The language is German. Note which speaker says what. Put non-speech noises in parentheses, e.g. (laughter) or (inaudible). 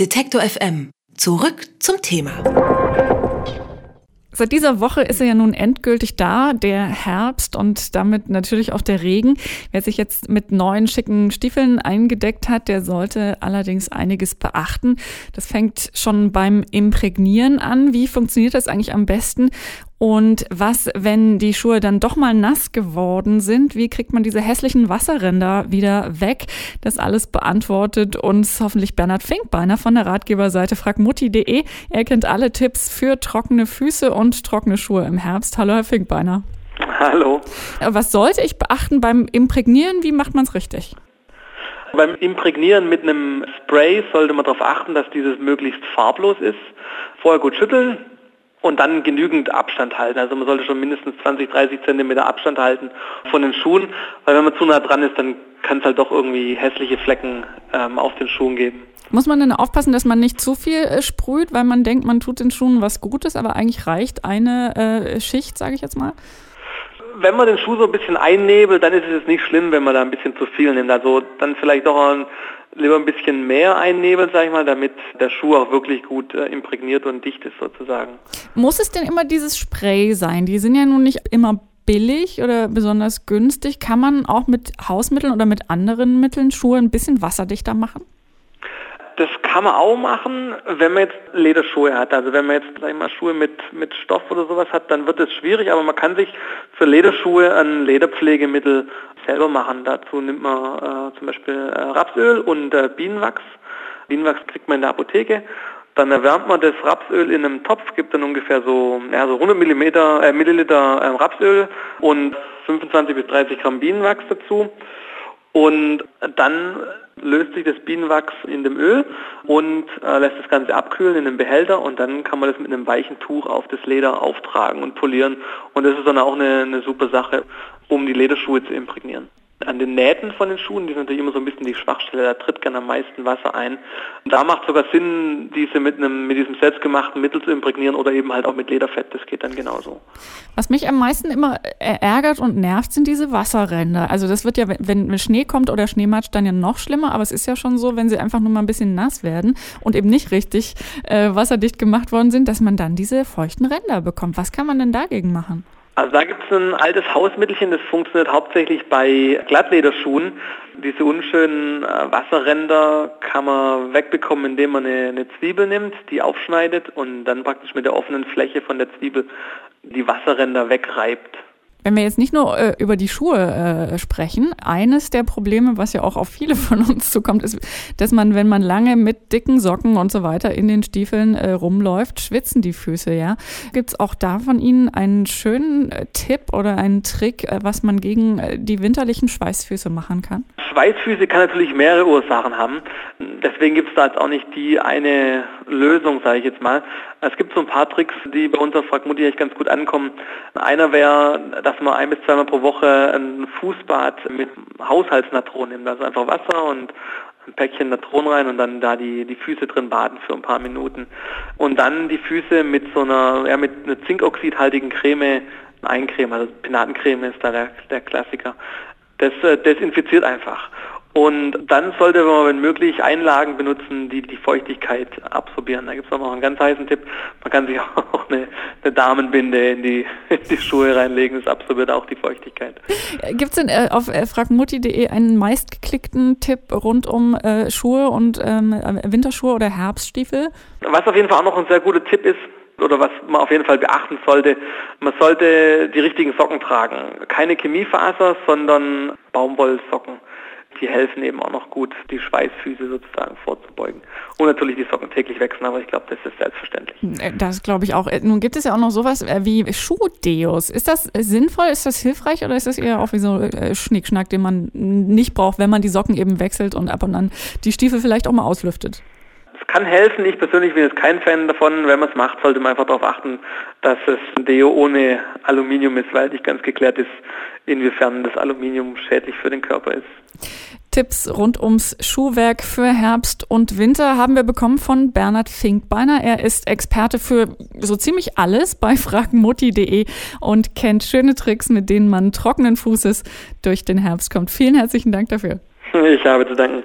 Speaker 1: Detektor FM. Zurück zum Thema.
Speaker 2: Seit dieser Woche ist er ja nun endgültig da, der Herbst und damit natürlich auch der Regen. Wer sich jetzt mit neuen schicken Stiefeln eingedeckt hat, der sollte allerdings einiges beachten. Das fängt schon beim Imprägnieren an. Wie funktioniert das eigentlich am besten? Und was, wenn die Schuhe dann doch mal nass geworden sind? Wie kriegt man diese hässlichen Wasserränder wieder weg? Das alles beantwortet uns hoffentlich Bernhard Finkbeiner von der Ratgeberseite fragmutti.de. Er kennt alle Tipps für trockene Füße und trockene Schuhe im Herbst. Hallo, Herr Finkbeiner.
Speaker 3: Hallo.
Speaker 2: Was sollte ich beachten beim Imprägnieren? Wie macht man es richtig?
Speaker 3: Beim Imprägnieren mit einem Spray sollte man darauf achten, dass dieses möglichst farblos ist. Vorher gut schütteln, und dann genügend Abstand halten. Also man sollte schon mindestens 20, 30 Zentimeter Abstand halten von den Schuhen, weil wenn man zu nah dran ist, dann kann es halt doch irgendwie hässliche Flecken ähm, auf den Schuhen geben.
Speaker 2: Muss man denn aufpassen, dass man nicht zu viel äh, sprüht, weil man denkt, man tut den Schuhen was Gutes, aber eigentlich reicht eine äh, Schicht, sage ich jetzt mal?
Speaker 3: Wenn man den Schuh so ein bisschen einnebelt, dann ist es nicht schlimm, wenn man da ein bisschen zu viel nimmt. Also dann vielleicht doch ein lieber ein bisschen mehr einnebeln, sage ich mal, damit der Schuh auch wirklich gut äh, imprägniert und dicht ist sozusagen.
Speaker 2: Muss es denn immer dieses Spray sein? Die sind ja nun nicht immer billig oder besonders günstig. Kann man auch mit Hausmitteln oder mit anderen Mitteln Schuhe ein bisschen wasserdichter machen?
Speaker 3: Das kann man auch machen, wenn man jetzt Lederschuhe hat. Also wenn man jetzt sag ich mal, Schuhe mit, mit Stoff oder sowas hat, dann wird es schwierig, aber man kann sich für Lederschuhe ein Lederpflegemittel selber machen. Dazu nimmt man äh, zum Beispiel äh, Rapsöl und äh, Bienenwachs. Bienenwachs kriegt man in der Apotheke. Dann erwärmt man das Rapsöl in einem Topf, gibt dann ungefähr so, ja, so 100 Millimeter, äh, Milliliter äh, Rapsöl und 25 bis 30 Gramm Bienenwachs dazu. Und dann löst sich das Bienenwachs in dem Öl und äh, lässt das Ganze abkühlen in einem Behälter und dann kann man das mit einem weichen Tuch auf das Leder auftragen und polieren. Und das ist dann auch eine, eine super Sache, um die Lederschuhe zu imprägnieren an den Nähten von den Schuhen, die sind natürlich immer so ein bisschen die Schwachstelle, da tritt gerne am meisten Wasser ein. Und da macht sogar Sinn, diese mit einem mit diesem selbstgemachten Mittel zu imprägnieren oder eben halt auch mit Lederfett, das geht dann genauso.
Speaker 2: Was mich am meisten immer ärgert und nervt, sind diese Wasserränder. Also das wird ja, wenn Schnee kommt oder Schneematsch, dann ja noch schlimmer, aber es ist ja schon so, wenn sie einfach nur mal ein bisschen nass werden und eben nicht richtig äh, wasserdicht gemacht worden sind, dass man dann diese feuchten Ränder bekommt. Was kann man denn dagegen machen?
Speaker 3: Also da gibt es ein altes Hausmittelchen, das funktioniert hauptsächlich bei Glattlederschuhen. Diese unschönen äh, Wasserränder kann man wegbekommen, indem man eine, eine, Zwiebel nimmt, die aufschneidet und dann praktisch mit der offenen Fläche von der Zwiebel die Wasserränder wegreibt.
Speaker 2: Wenn wir jetzt nicht nur äh, über die Schuhe äh, sprechen, eines der Probleme, was ja auch auf viele von uns zukommt, ist, dass man, wenn man lange mit dicken Socken und so weiter in den Stiefeln äh, rumläuft, schwitzen die Füße, ja. Gibt es auch da von Ihnen einen schönen äh, Tipp oder einen Trick, äh, was man gegen äh, die winterlichen Schweißfüße machen kann?
Speaker 3: Schweißfüße kann natürlich mehrere Ursachen haben. Deswegen gibt es da jetzt auch nicht die eine Lösung, sage ich jetzt mal. Es gibt so ein paar Tricks, die bei uns auf Fragmutti echt ganz gut ankommen. Einer wäre, dass man ein bis zweimal pro Woche ein Fußbad mit Haushaltsnatron nimmt. Also einfach Wasser und ein Päckchen Natron rein und dann da die, die Füße drin baden für ein paar Minuten. Und dann die Füße mit so einer, ja, mit einer zinkoxidhaltigen Creme eincremen. Also Penatencreme ist da der, der Klassiker. Das äh, desinfiziert einfach. Und dann sollte man, wenn möglich, Einlagen benutzen, die die Feuchtigkeit absorbieren. Da gibt es auch noch einen ganz heißen Tipp. Man kann sich (laughs) auch eine, eine Damenbinde in die, in die, Schuhe reinlegen. Das absorbiert auch die Feuchtigkeit.
Speaker 2: Gibt es denn äh, auf äh, fragmutti.de einen meistgeklickten Tipp rund um äh, Schuhe und ähm, Winterschuhe oder Herbststiefel?
Speaker 3: Was auf jeden Fall auch noch ein sehr guter Tipp ist, oder was man auf jeden Fall beachten sollte, man sollte die richtigen Socken tragen. Keine Chemiefaser, sondern Baumwollsocken die helfen eben auch noch gut, die Schweißfüße sozusagen vorzubeugen. Und natürlich die Socken täglich wechseln, aber ich glaube, das ist selbstverständlich.
Speaker 2: Äh, das glaube ich auch. Äh, nun gibt es ja auch noch sowas äh, wie Schuhdeos. Ist das sinnvoll? Ist das hilfreich oder ist das eher auch wie so Schnickschnack, den man nicht braucht, wenn man die Socken eben wechselt und ab und an die Stiefel vielleicht auch mal auslüftet?
Speaker 3: Kann helfen. Ich persönlich bin jetzt kein Fan davon. Wenn man es macht, sollte man einfach darauf achten, dass es ein Deo ohne Aluminium ist, weil nicht ganz geklärt ist, inwiefern das Aluminium schädlich für den Körper ist.
Speaker 2: Tipps rund ums Schuhwerk für Herbst und Winter haben wir bekommen von Bernhard Finkbeiner. Er ist Experte für so ziemlich alles bei fragenmutti.de und kennt schöne Tricks, mit denen man trockenen Fußes durch den Herbst kommt. Vielen herzlichen Dank dafür.
Speaker 3: Ich habe zu danken.